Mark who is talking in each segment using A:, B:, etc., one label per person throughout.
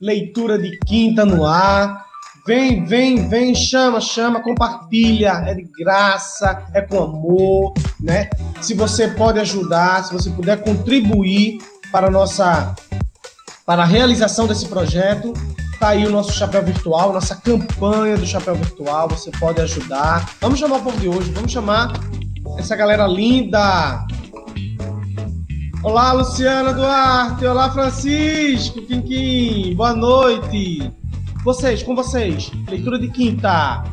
A: leitura de quinta no ar. Vem, vem, vem, chama, chama, compartilha, é de graça, é com amor, né? Se você pode ajudar, se você puder contribuir para a nossa para a realização desse projeto, tá aí o nosso chapéu virtual, nossa campanha do chapéu virtual, você pode ajudar. Vamos chamar o povo de hoje, vamos chamar essa galera linda. Olá, Luciana Duarte, olá, Francisco, Quinquim, boa noite. Vocês, com vocês, leitura de quinta.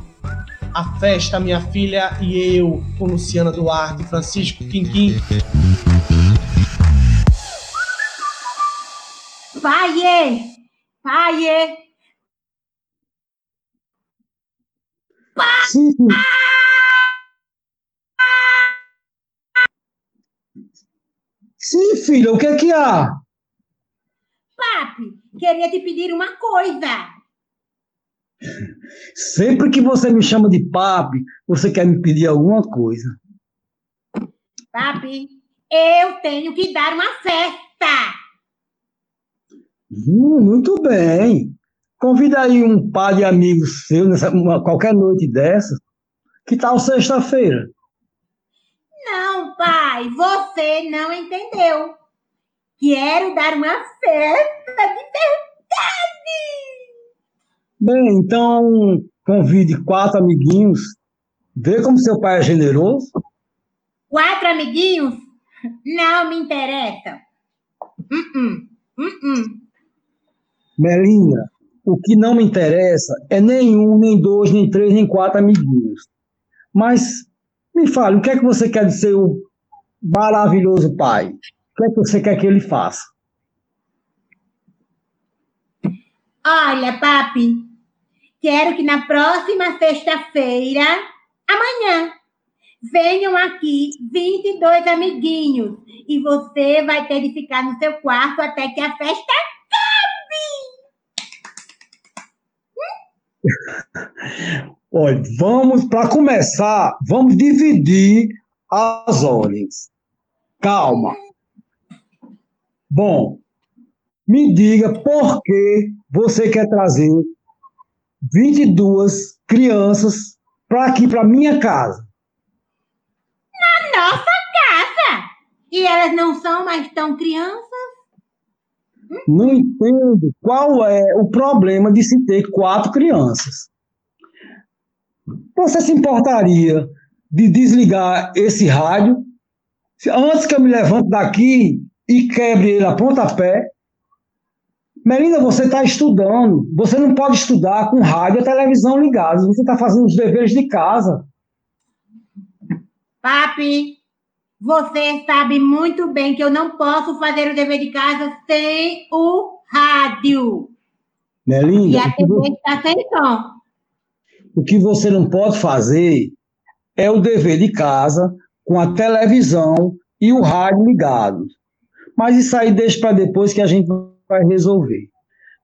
A: A festa, minha filha e eu, com Luciana Duarte, Francisco Quinquim.
B: Pai! Pai! Pai!
C: Sim, filha, o que é que há?
B: Papi, queria te pedir uma coisa.
C: Sempre que você me chama de papi, você quer me pedir alguma coisa.
B: Papi, eu tenho que dar uma festa.
C: Hum, muito bem. Convida aí um par de amigos seus nessa uma- qualquer noite dessa. Que tal sexta-feira?
B: Não, pai, você não entendeu. Quero dar uma festa de verdade.
C: Bem, então convide quatro amiguinhos. Vê como seu pai é generoso.
B: Quatro amiguinhos? Não me interessa. Uh-uh, uh-uh.
C: Melinda, o que não me interessa é nem um, nem dois, nem três, nem quatro amiguinhos. Mas me fale, o que é que você quer de seu maravilhoso pai? O que é que você quer que ele faça?
B: Olha, papi, quero que na próxima sexta-feira, amanhã, venham aqui 22 amiguinhos e você vai ter de ficar no seu quarto até que a festa
C: Olha, vamos, para começar, vamos dividir as ordens. Calma. Bom, me diga por que você quer trazer 22 crianças para aqui, para minha casa.
B: na nossa casa. E elas não são mais tão crianças?
C: Não entendo qual é o problema de se ter quatro crianças. Você se importaria de desligar esse rádio antes que eu me levante daqui e quebre ele a pontapé? Melinda, você está estudando. Você não pode estudar com rádio e televisão ligados. Você está fazendo os deveres de casa.
B: Papi, você sabe muito bem que eu não posso fazer o dever de casa sem o rádio. E
C: Melinda,
B: a
C: que você-
B: TV está sem som.
C: O que você não pode fazer é o dever de casa com a televisão e o rádio ligados. Mas isso aí deixa para depois que a gente vai resolver.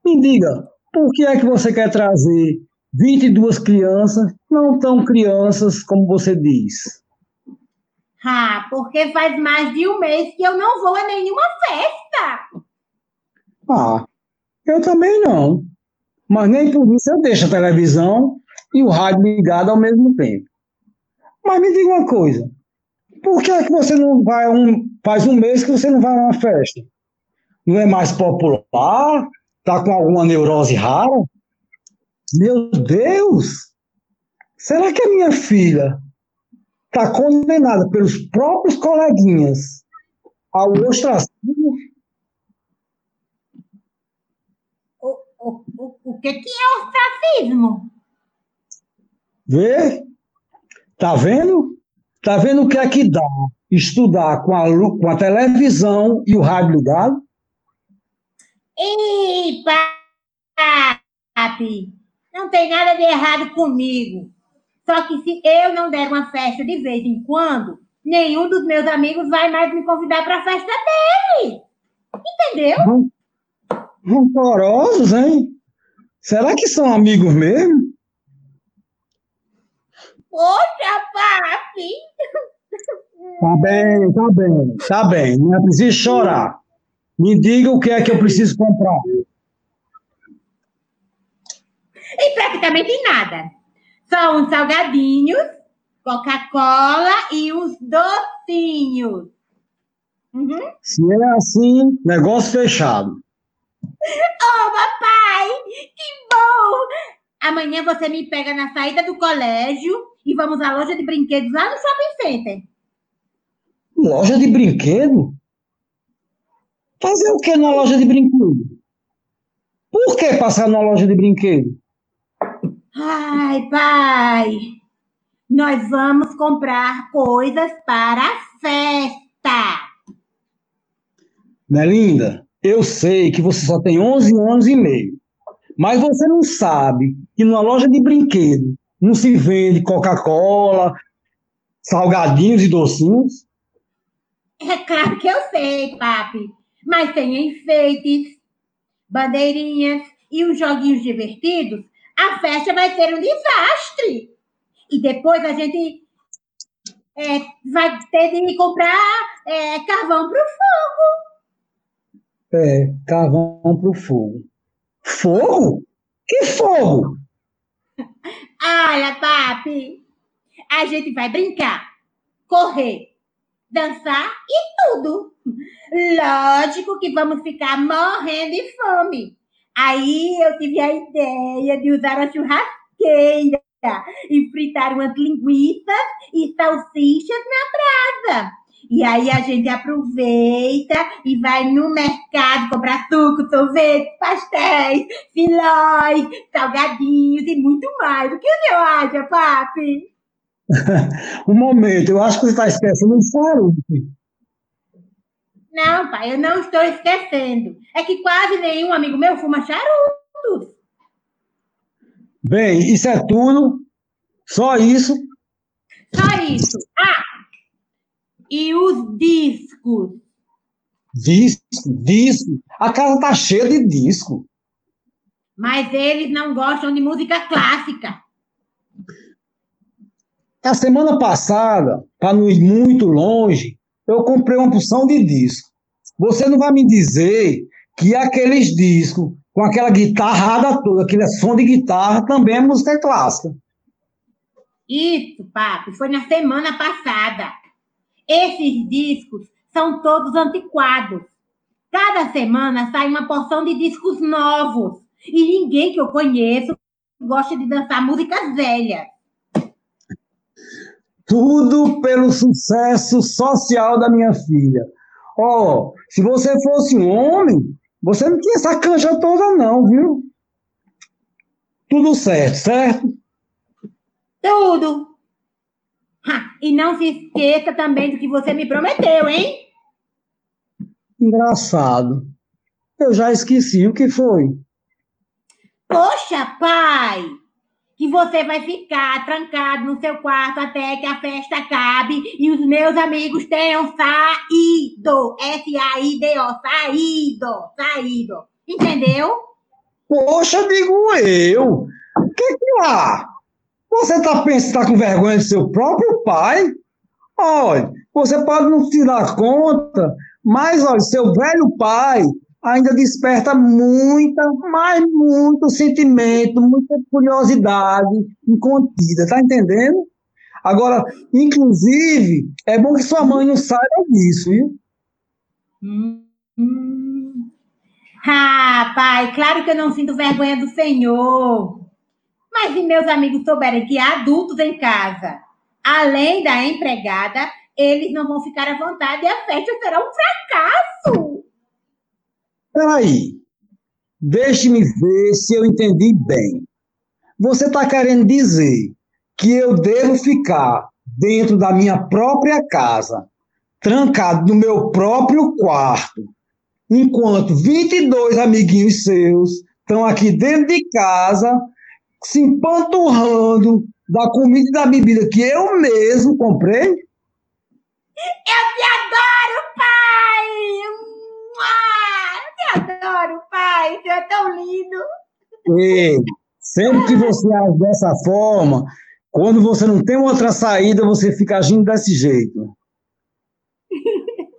C: Me diga, por que é que você quer trazer 22 crianças, não tão crianças como você diz?
B: Ah, porque faz mais de um mês que eu não vou a nenhuma festa.
C: Ah, eu também não. Mas nem por isso eu deixo a televisão e o rádio ligado ao mesmo tempo. Mas me diga uma coisa. Por que é que você não vai um. Faz um mês que você não vai a uma festa? Não é mais popular? Tá com alguma neurose rara? Meu Deus! Será que a minha filha está condenada pelos próprios coleguinhas ao ostracismo?
B: O, o, o, o que, que é ostracismo?
C: Vê? Tá vendo? Tá vendo o que é que dá estudar com a, com a televisão e o rádio ligado?
B: Ih, papi, não tem nada de errado comigo. Só que se eu não der uma festa de vez em quando, nenhum dos meus amigos vai mais me convidar para a festa dele. Entendeu?
C: Rancorosos, hein? Será que são amigos mesmo?
B: Poxa, papi.
C: Tá bem, tá bem, tá bem. Não é preciso chorar. Me diga o que é que eu preciso comprar.
B: E praticamente nada. Só uns salgadinhos, Coca-Cola e uns docinhos.
C: Uhum. Se é assim, negócio fechado.
B: Oh, papai! Que bom! Amanhã você me pega na saída do colégio e vamos à loja de brinquedos lá no Shopping Center.
C: Loja de brinquedo? Fazer o que na loja de brinquedo? Por que passar na loja de brinquedo?
B: Ai, pai, nós vamos comprar coisas para a festa.
C: Melinda, eu sei que você só tem 11 anos e meio, mas você não sabe que numa loja de brinquedo não se vende Coca-Cola, salgadinhos e docinhos?
B: É claro que eu sei, papi, mas tem enfeites, bandeirinhas e os joguinhos divertidos, a festa vai ser um desastre. E depois a gente é, vai ter de comprar é, carvão para o fogo.
C: É, carvão para o fogo. Fogo? Que fogo?
B: Olha, papi, a gente vai brincar, correr, dançar e tudo. Lógico que vamos ficar morrendo de fome. Aí eu tive a ideia de usar a churrasqueira e fritar umas linguiças e salsichas na brasa. E aí a gente aproveita e vai no mercado comprar suco, sorvete, pastéis, filóis, salgadinhos e muito mais. O que você acha, papi?
C: um momento, eu acho que você está esquecendo um charuto.
B: Não, pai, eu não estou esquecendo. É que quase nenhum amigo meu fuma charutos.
C: Bem, isso é tudo? Só isso?
B: Só isso. Ah! E os discos?
C: Disco, disco. A casa tá cheia de disco.
B: Mas eles não gostam de música clássica.
C: A semana passada, para não ir muito longe, eu comprei uma porção de disco. Você não vai me dizer que aqueles discos com aquela guitarrada toda, aquele som de guitarra, também é música clássica.
B: Isso, papi, foi na semana passada. Esses discos são todos antiquados. Cada semana sai uma porção de discos novos. E ninguém que eu conheço gosta de dançar músicas velhas.
C: Tudo pelo sucesso social da minha filha. Ó, oh, se você fosse um homem, você não tinha essa cancha toda, não, viu? Tudo certo, certo?
B: Tudo. Ha, e não se esqueça também do que você me prometeu, hein?
C: Engraçado. Eu já esqueci o que foi.
B: Poxa, pai! que você vai ficar trancado no seu quarto até que a festa acabe e os meus amigos tenham saído. S-A-I-D-O, saído, saído. Entendeu?
C: Poxa, digo eu. O que que há? Você tá pensando, tá com vergonha do seu próprio pai? Olha, você pode não se dar conta, mas olha, seu velho pai ainda desperta muita, mas muito sentimento, muita curiosidade incontida, tá entendendo? Agora, inclusive, é bom que sua mãe não saiba disso, viu?
B: Hum. Ah, pai, claro que eu não sinto vergonha do Senhor. Mas se meus amigos souberem que há adultos em casa, além da empregada, eles não vão ficar à vontade e a festa será um fracasso.
C: Peraí, deixe-me ver se eu entendi bem. Você está querendo dizer que eu devo ficar dentro da minha própria casa, trancado no meu próprio quarto, enquanto 22 amiguinhos seus estão aqui dentro de casa, se empanturrando da comida e da bebida que eu mesmo comprei? Eu
B: te adoro, pai! adoro, pai. Você é tão lindo.
C: Ei, sempre que você age dessa forma, quando você não tem outra saída, você fica agindo desse jeito.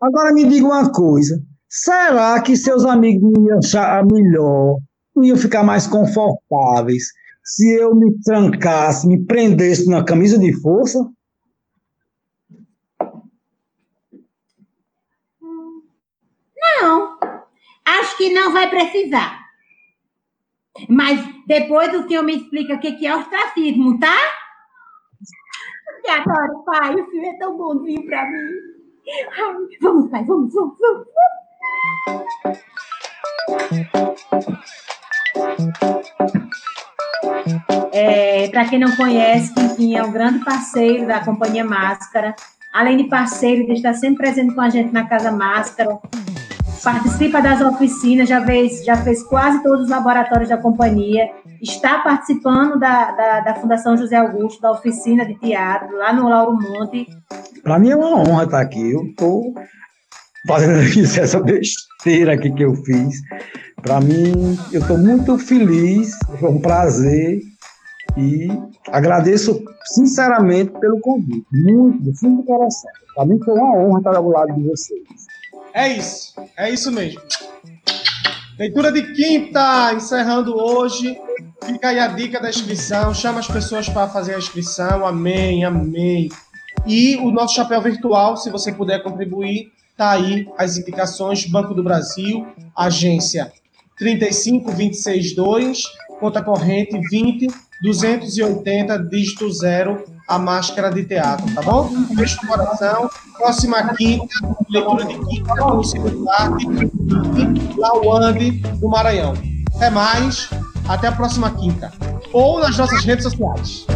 C: Agora me diga uma coisa. Será que seus amigos iam achar melhor não iam ficar mais confortáveis se eu me trancasse, me prendesse na camisa de força?
B: Não, acho que não vai precisar. Mas depois o senhor me explica o que é ostracismo, tá? Eu adoro, pai. O senhor é tão bonzinho pra mim. Ai, vamos, pai, vamos, vamos, vamos. É, para quem não conhece, Quinquim é um grande parceiro da Companhia Máscara. Além de parceiro, ele está sempre presente com a gente na Casa Máscara, participa das oficinas, já fez, já fez quase todos os laboratórios da companhia, está participando da, da, da Fundação José Augusto, da oficina de teatro, lá no Lauro Monte.
C: Para mim é uma honra estar aqui. Eu estou fazendo essa besteira aqui que eu fiz. Para mim, eu estou muito feliz, foi um prazer e agradeço sinceramente pelo convite, muito, do fundo do coração. Para mim foi uma honra estar ao lado de vocês.
A: É isso, é isso mesmo. Leitura de quinta, encerrando hoje. Fica aí a dica da inscrição, chama as pessoas para fazer a inscrição. Amém, amém. E o nosso chapéu virtual, se você puder contribuir, tá aí as indicações Banco do Brasil, agência 35262, conta corrente 20 280, dígito zero, a máscara de teatro, tá bom? Beijo no coração. Próxima quinta, leitura de quinta, no segundo parte, Lauande, do Maranhão. Até mais, até a próxima quinta. Ou nas nossas redes sociais.